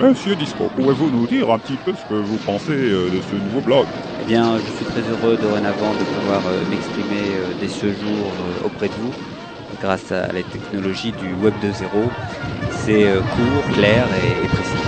Monsieur Disco, pouvez-vous nous dire un petit peu ce que vous pensez euh, de ce nouveau blog? Eh bien, je suis très heureux dorénavant de pouvoir euh, m'exprimer euh, dès ce jour auprès de vous grâce à la technologie du Web 2.0. C'est court, clair et précis.